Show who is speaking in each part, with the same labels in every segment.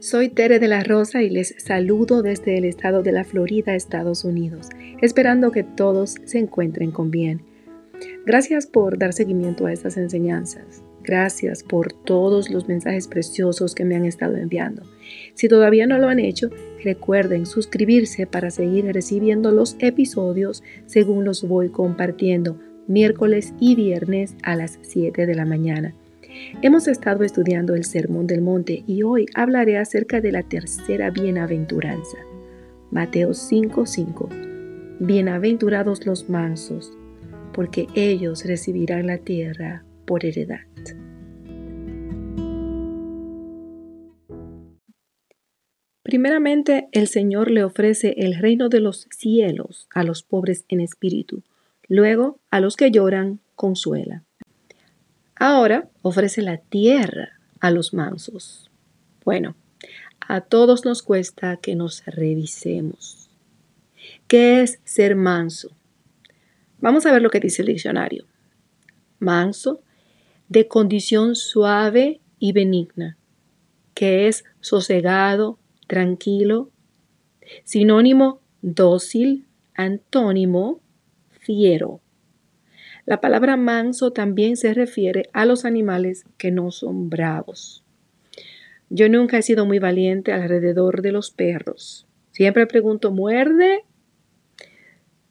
Speaker 1: Soy Tere de la Rosa y les saludo desde el estado de la Florida, Estados Unidos, esperando que todos se encuentren con bien. Gracias por dar seguimiento a estas enseñanzas. Gracias por todos los mensajes preciosos que me han estado enviando. Si todavía no lo han hecho, recuerden suscribirse para seguir recibiendo los episodios según los voy compartiendo miércoles y viernes a las 7 de la mañana. Hemos estado estudiando el Sermón del Monte y hoy hablaré acerca de la tercera bienaventuranza. Mateo 5:5. Bienaventurados los mansos, porque ellos recibirán la tierra por heredad. Primeramente, el Señor le ofrece el reino de los cielos a los pobres en espíritu. Luego, a los que lloran, consuela. Ahora ofrece la tierra a los mansos. Bueno, a todos nos cuesta que nos revisemos. ¿Qué es ser manso? Vamos a ver lo que dice el diccionario. Manso, de condición suave y benigna, que es sosegado, tranquilo. Sinónimo, dócil, antónimo, fiero. La palabra manso también se refiere a los animales que no son bravos. Yo nunca he sido muy valiente alrededor de los perros. Siempre pregunto, ¿muerde?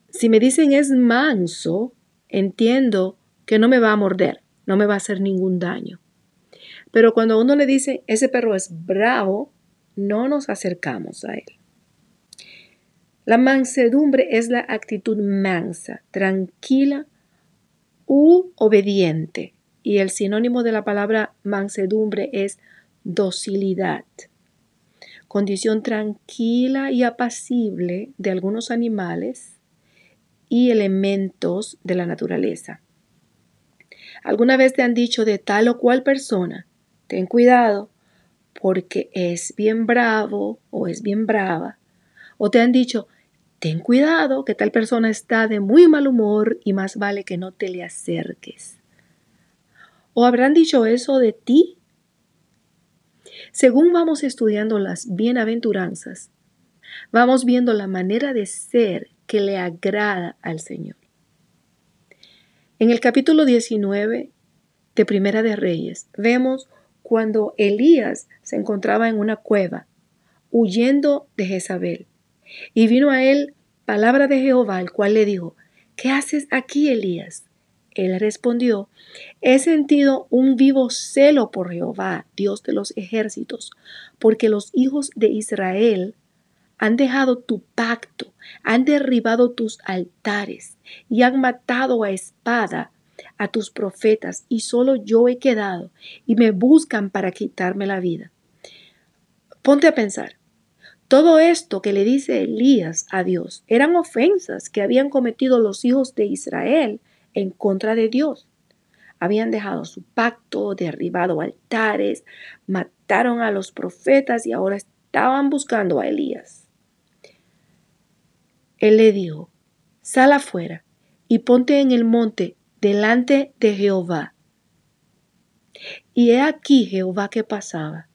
Speaker 1: Si me dicen es manso, entiendo que no me va a morder, no me va a hacer ningún daño. Pero cuando uno le dice, ese perro es bravo, no nos acercamos a él. La mansedumbre es la actitud mansa, tranquila, u obediente. Y el sinónimo de la palabra mansedumbre es docilidad. Condición tranquila y apacible de algunos animales y elementos de la naturaleza. ¿Alguna vez te han dicho de tal o cual persona? Ten cuidado porque es bien bravo o es bien brava. O te han dicho, Ten cuidado que tal persona está de muy mal humor y más vale que no te le acerques. ¿O habrán dicho eso de ti? Según vamos estudiando las bienaventuranzas, vamos viendo la manera de ser que le agrada al Señor. En el capítulo 19 de Primera de Reyes vemos cuando Elías se encontraba en una cueva huyendo de Jezabel y vino a él palabra de Jehová, el cual le dijo, ¿qué haces aquí, Elías? Él respondió, he sentido un vivo celo por Jehová, Dios de los ejércitos, porque los hijos de Israel han dejado tu pacto, han derribado tus altares y han matado a espada a tus profetas, y solo yo he quedado, y me buscan para quitarme la vida. Ponte a pensar, todo esto que le dice Elías a Dios eran ofensas que habían cometido los hijos de Israel en contra de Dios. Habían dejado su pacto, derribado altares, mataron a los profetas y ahora estaban buscando a Elías. Él le dijo, sal afuera y ponte en el monte delante de Jehová. Y he aquí Jehová que pasaba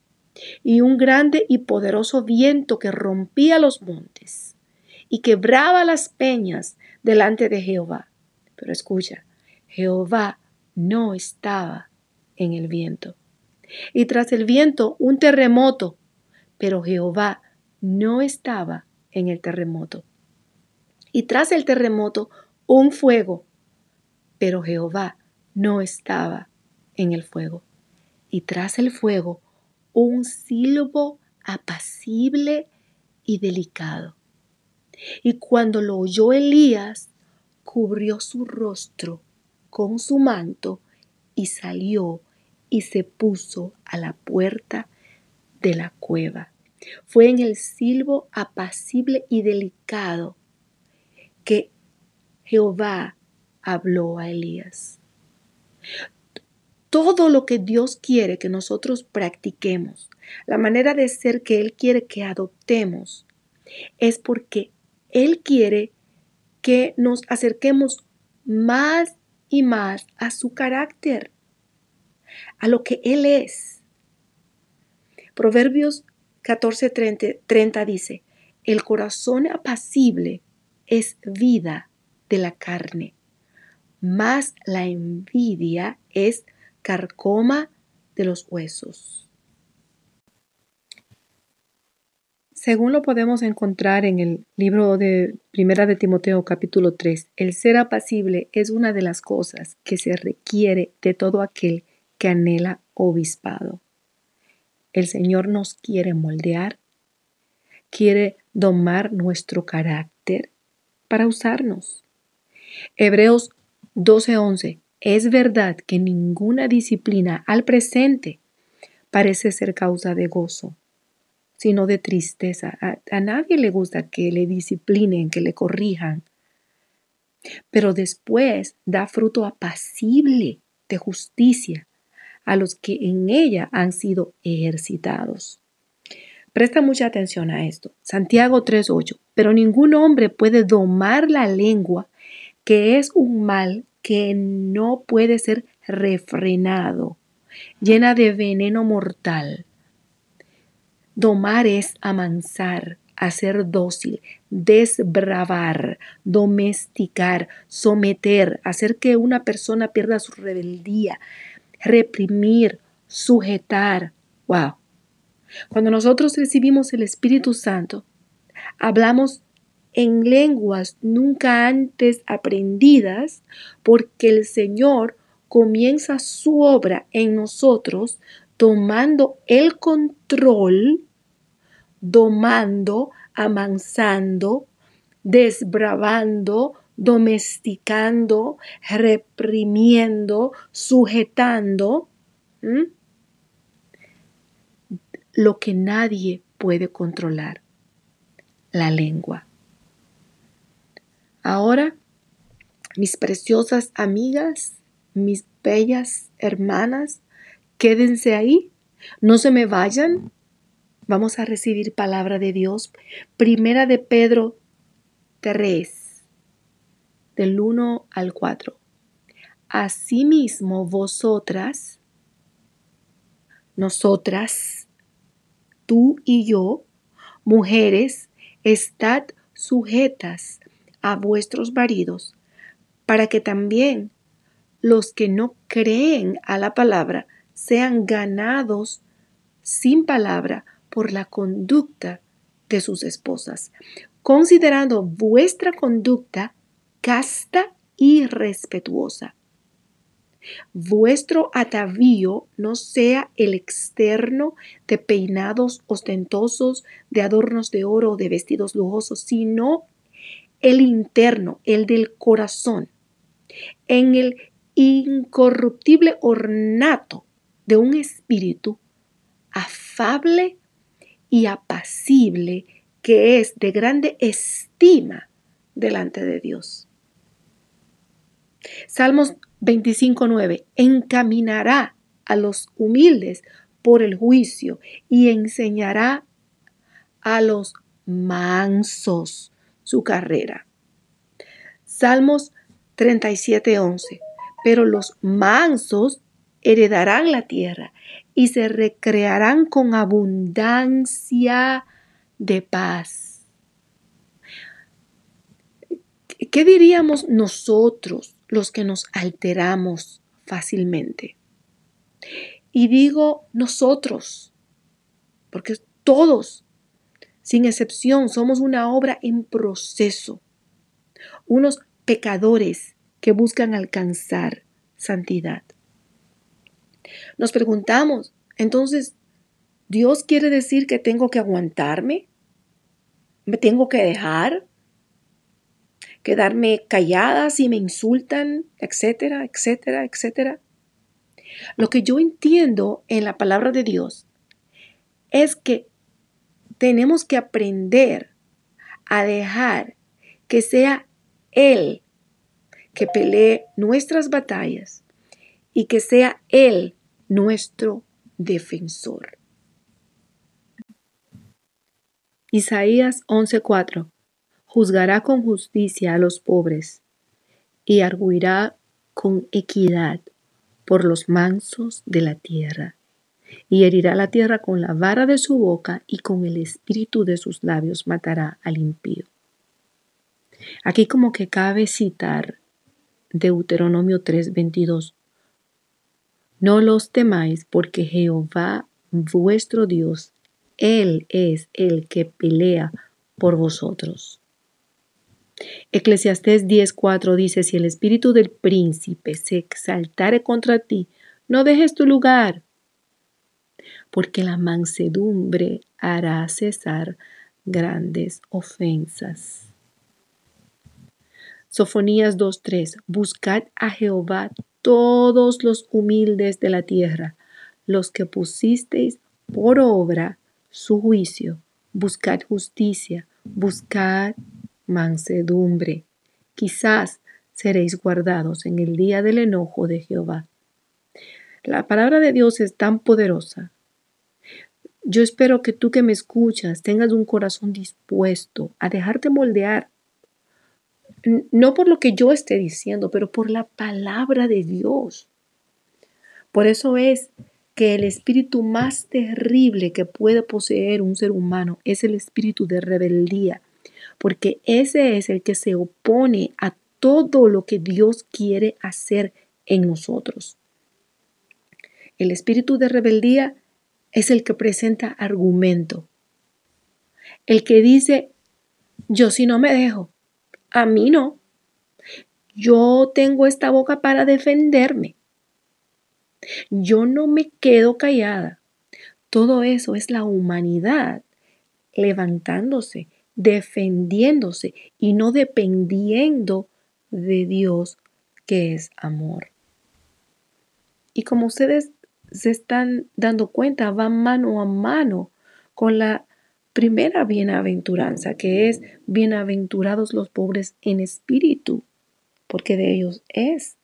Speaker 1: y un grande y poderoso viento que rompía los montes y quebraba las peñas delante de Jehová. Pero escucha, Jehová no estaba en el viento. Y tras el viento un terremoto, pero Jehová no estaba en el terremoto. Y tras el terremoto un fuego, pero Jehová no estaba en el fuego. Y tras el fuego un silbo apacible y delicado. Y cuando lo oyó Elías, cubrió su rostro con su manto y salió y se puso a la puerta de la cueva. Fue en el silbo apacible y delicado que Jehová habló a Elías todo lo que Dios quiere que nosotros practiquemos, la manera de ser que Él quiere que adoptemos, es porque Él quiere que nos acerquemos más y más a su carácter, a lo que Él es. Proverbios 14:30 dice, el corazón apacible es vida de la carne, mas la envidia es carcoma de los huesos. Según lo podemos encontrar en el libro de Primera de Timoteo capítulo 3, el ser apacible es una de las cosas que se requiere de todo aquel que anhela obispado. El Señor nos quiere moldear, quiere domar nuestro carácter para usarnos. Hebreos 12:11 Es verdad que ninguna disciplina al presente parece ser causa de gozo sino de tristeza. A, nadie le gusta que le disciplinen, que le corrijan. Pero después da fruto apacible de justicia a los que en ella han sido ejercitados. Presta mucha atención a esto. Santiago 3.8. Pero ningún hombre puede domar la lengua, que es un mal que no puede ser refrenado, llena de veneno mortal. Domar es amansar, hacer dócil, desbravar, domesticar, someter, hacer que una persona pierda su rebeldía, reprimir, sujetar. Wow. Cuando nosotros recibimos el Espíritu Santo, hablamos en lenguas nunca antes aprendidas porque el Señor comienza su obra en nosotros tomando el control, domando, amansando, desbravando, domesticando, reprimiendo, sujetando lo que nadie puede controlar, la lengua. Ahora, mis preciosas amigas, mis bellas hermanas, Quédense ahí, no se me vayan. Vamos a recibir palabra de Dios. Primera de Pedro 3, del 1 al 4. Asimismo vosotras, nosotras, tú y yo, mujeres, estad sujetas a vuestros maridos, para que también los que no creen a la palabra sean ganados sin palabra por la conducta de sus esposas, considerando vuestra conducta casta y respetuosa. Vuestro atavío no sea el externo de peinados ostentosos, de adornos de oro o de vestidos lujosos, sino el interno, el del corazón, en el incorruptible ornato de un espíritu afable y apacible que es de grande estima delante de Dios. Salmos 25.9. Encaminará a los humildes por el juicio y enseñará a los mansos su carrera. Salmos 37.11. Pero los mansos heredarán la tierra y se recrearán con abundancia de paz. ¿Qué diríamos nosotros los que nos alteramos fácilmente? Y digo nosotros, porque todos, sin excepción, somos una obra en proceso, unos pecadores que buscan alcanzar santidad. Nos preguntamos, entonces, ¿Dios quiere decir que tengo que aguantarme? ¿Me tengo que dejar? ¿Quedarme callada si me insultan? Etcétera, etcétera, etcétera. Lo que yo entiendo en la palabra de Dios es que tenemos que aprender a dejar que sea Él que pelee nuestras batallas y que sea Él nuestro defensor. Isaías 11:4 Juzgará con justicia a los pobres y arguirá con equidad por los mansos de la tierra. Y herirá la tierra con la vara de su boca y con el espíritu de sus labios matará al impío. Aquí como que cabe citar Deuteronomio 3:22. No los temáis porque Jehová vuestro Dios, Él es el que pelea por vosotros. Eclesiastés 10:4 dice, si el espíritu del príncipe se exaltare contra ti, no dejes tu lugar, porque la mansedumbre hará cesar grandes ofensas. Sofonías 2.3. Buscad a Jehová todos los humildes de la tierra, los que pusisteis por obra su juicio. Buscad justicia, buscad mansedumbre. Quizás seréis guardados en el día del enojo de Jehová. La palabra de Dios es tan poderosa. Yo espero que tú que me escuchas tengas un corazón dispuesto a dejarte moldear, no por lo que yo esté diciendo, pero por la palabra de Dios. Por eso es que el espíritu más terrible que puede poseer un ser humano es el espíritu de rebeldía porque ese es el que se opone a todo lo que Dios quiere hacer en nosotros. El espíritu de rebeldía es el que presenta argumento. El que dice, yo si no me dejo, a mí no. Yo tengo esta boca para defenderme. Yo no me quedo callada. Todo eso es la humanidad levantándose defendiéndose y no dependiendo de Dios que es amor. Y como ustedes se están dando cuenta, va mano a mano con la primera bienaventuranza, que es bienaventurados los pobres en espíritu, porque de ellos es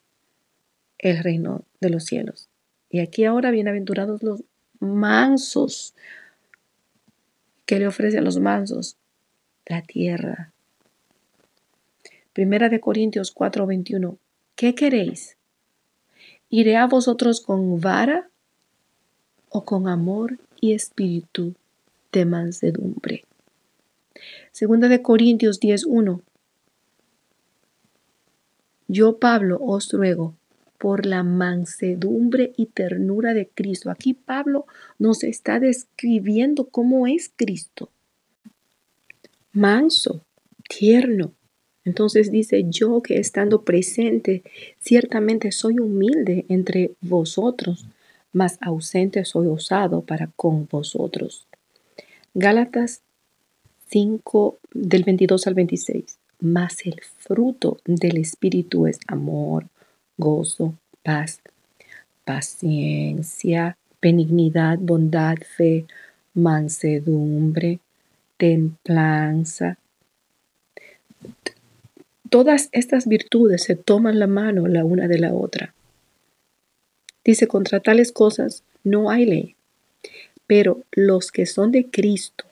Speaker 1: el reino de los cielos. Y aquí ahora bienaventurados los mansos. que le ofrece a los mansos? la tierra. Primera de Corintios 4:21. ¿Qué queréis? ¿Iré a vosotros con vara o con amor y espíritu de mansedumbre? Segunda de Corintios 10:1. Yo, Pablo, os ruego por la mansedumbre y ternura de Cristo. Aquí Pablo nos está describiendo cómo es Cristo manso, tierno. Entonces dice, yo que estando presente, ciertamente soy humilde entre vosotros, mas ausente soy osado para con vosotros. Gálatas 5 del 22 al 26. Mas el fruto del Espíritu es amor, gozo, paz, paciencia, benignidad, bondad, fe, mansedumbre, templanza. Todas estas virtudes se toman la mano la una de la otra. Dice, contra tales cosas no hay ley, pero los que son de Cristo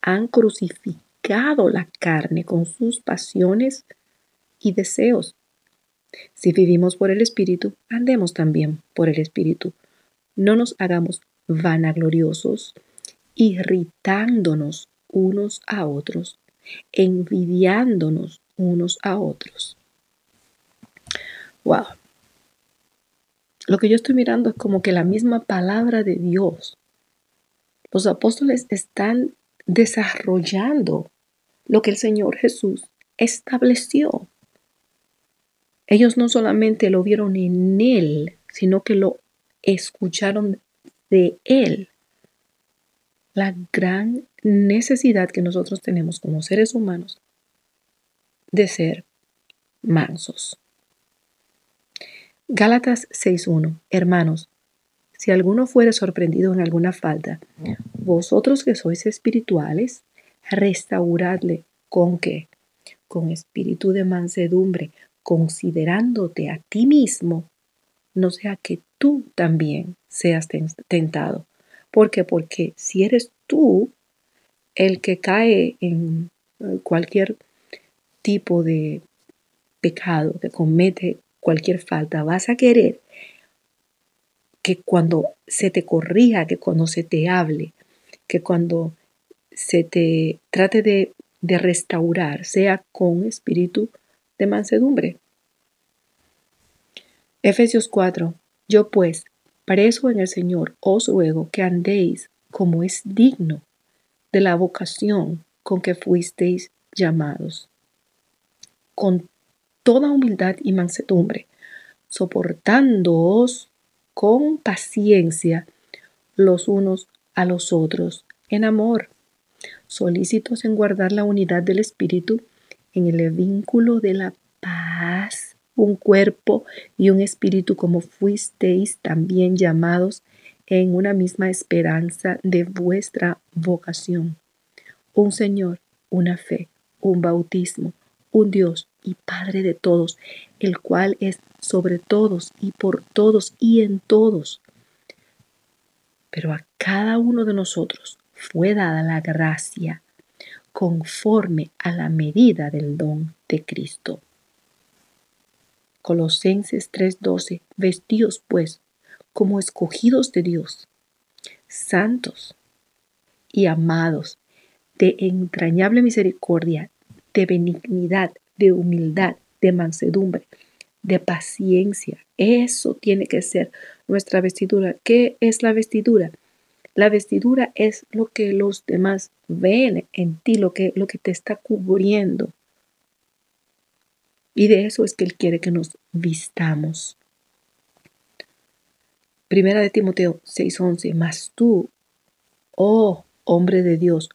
Speaker 1: han crucificado la carne con sus pasiones y deseos. Si vivimos por el Espíritu, andemos también por el Espíritu. No nos hagamos vanagloriosos, irritándonos unos a otros, envidiándonos unos a otros. Wow. Lo que yo estoy mirando es como que la misma palabra de Dios. Los apóstoles están desarrollando lo que el Señor Jesús estableció. Ellos no solamente lo vieron en Él, sino que lo escucharon de Él la gran necesidad que nosotros tenemos como seres humanos de ser mansos. Gálatas 6.1. Hermanos, si alguno fuere sorprendido en alguna falta, vosotros que sois espirituales, restauradle con qué? Con espíritu de mansedumbre, considerándote a ti mismo, no sea que tú también seas tentado. ¿Por qué? Porque si eres tú el que cae en eh, cualquier tipo de pecado, que comete cualquier falta, vas a querer que cuando se te corrija, que cuando se te hable, que cuando se te trate de, de restaurar, sea con espíritu de mansedumbre. Efesios 4. Yo pues, preso en el Señor, os ruego que andéis como es digno de la vocación con que fuisteis llamados, con toda humildad y mansedumbre, soportándoos con paciencia los unos a los otros en amor, solícitos en guardar la unidad del Espíritu en el vínculo de la paz, un cuerpo y un espíritu como fuisteis también llamados en una misma esperanza de vuestra vocación. Un Señor, una fe, un bautismo, un Dios y Padre de todos, el cual es sobre todos y por todos y en todos. Pero a cada uno de nosotros fue dada la gracia conforme a la medida del don de Cristo. Colosenses 3:12 Vestidos pues como escogidos de Dios, santos y amados, de entrañable misericordia, de benignidad, de humildad, de mansedumbre, de paciencia. Eso tiene que ser nuestra vestidura. ¿Qué es la vestidura? La vestidura es lo que los demás ven en ti, lo que, lo que te está cubriendo. Y de eso es que Él quiere que nos vistamos. Primera de Timoteo 6:11, mas tú, oh hombre de Dios,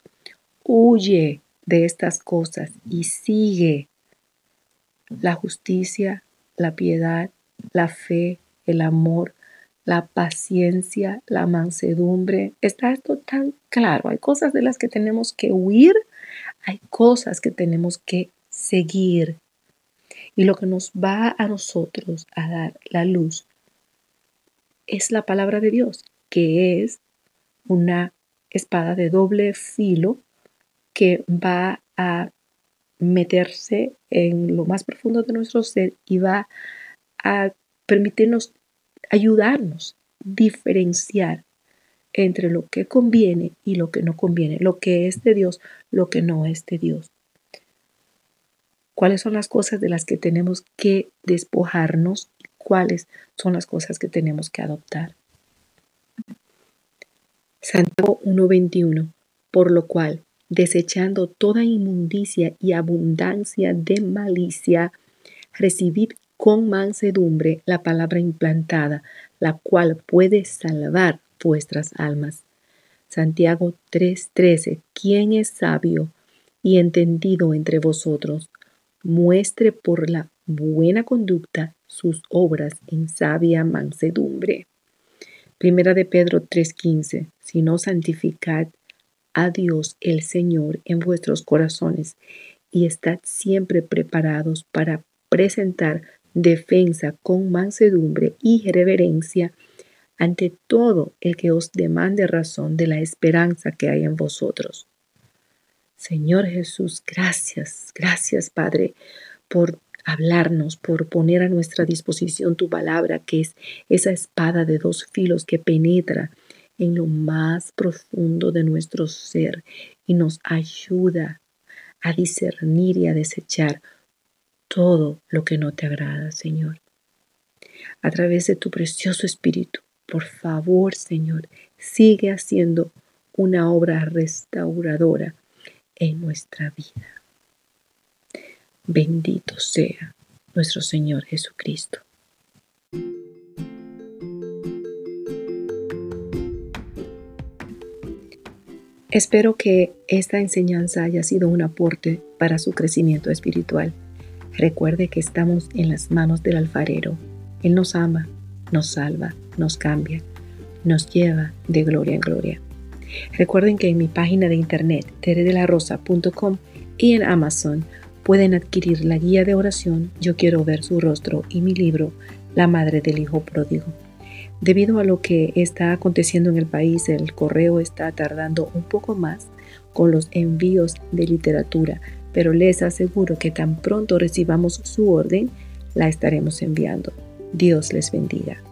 Speaker 1: huye de estas cosas y sigue la justicia, la piedad, la fe, el amor, la paciencia, la mansedumbre. Está esto tan claro. Hay cosas de las que tenemos que huir, hay cosas que tenemos que seguir. Y lo que nos va a nosotros a dar la luz es la palabra de Dios, que es una espada de doble filo que va a meterse en lo más profundo de nuestro ser y va a permitirnos ayudarnos diferenciar entre lo que conviene y lo que no conviene, lo que es de Dios, lo que no es de Dios. ¿Cuáles son las cosas de las que tenemos que despojarnos y cuáles son las cosas que tenemos que adoptar? Santiago 1:21, por lo cual, desechando toda inmundicia y abundancia de malicia, recibid con mansedumbre la palabra implantada, la cual puede salvar vuestras almas. Santiago 3:13, ¿quién es sabio y entendido entre vosotros? Muestre por la buena conducta sus obras en sabia mansedumbre. Primera de Pedro 3:15, si no santificad a Dios el Señor en vuestros corazones y estad siempre preparados para presentar defensa con mansedumbre y reverencia ante todo el que os demande razón de la esperanza que hay en vosotros. Señor Jesús, gracias, gracias Padre por hablarnos, por poner a nuestra disposición tu palabra, que es esa espada de dos filos que penetra en lo más profundo de nuestro ser y nos ayuda a discernir y a desechar todo lo que no te agrada, Señor. A través de tu precioso Espíritu, por favor, Señor, sigue haciendo una obra restauradora en nuestra vida. Bendito sea nuestro Señor Jesucristo. Espero que esta enseñanza haya sido un aporte para su crecimiento espiritual. Recuerde que estamos en las manos del alfarero. Él nos ama, nos salva, nos cambia, nos lleva de gloria en gloria. Recuerden que en mi página de internet teredelarosa.com y en Amazon pueden adquirir la guía de oración Yo quiero ver su rostro y mi libro La Madre del Hijo Pródigo. Debido a lo que está aconteciendo en el país, el correo está tardando un poco más con los envíos de literatura, pero les aseguro que tan pronto recibamos su orden, la estaremos enviando. Dios les bendiga.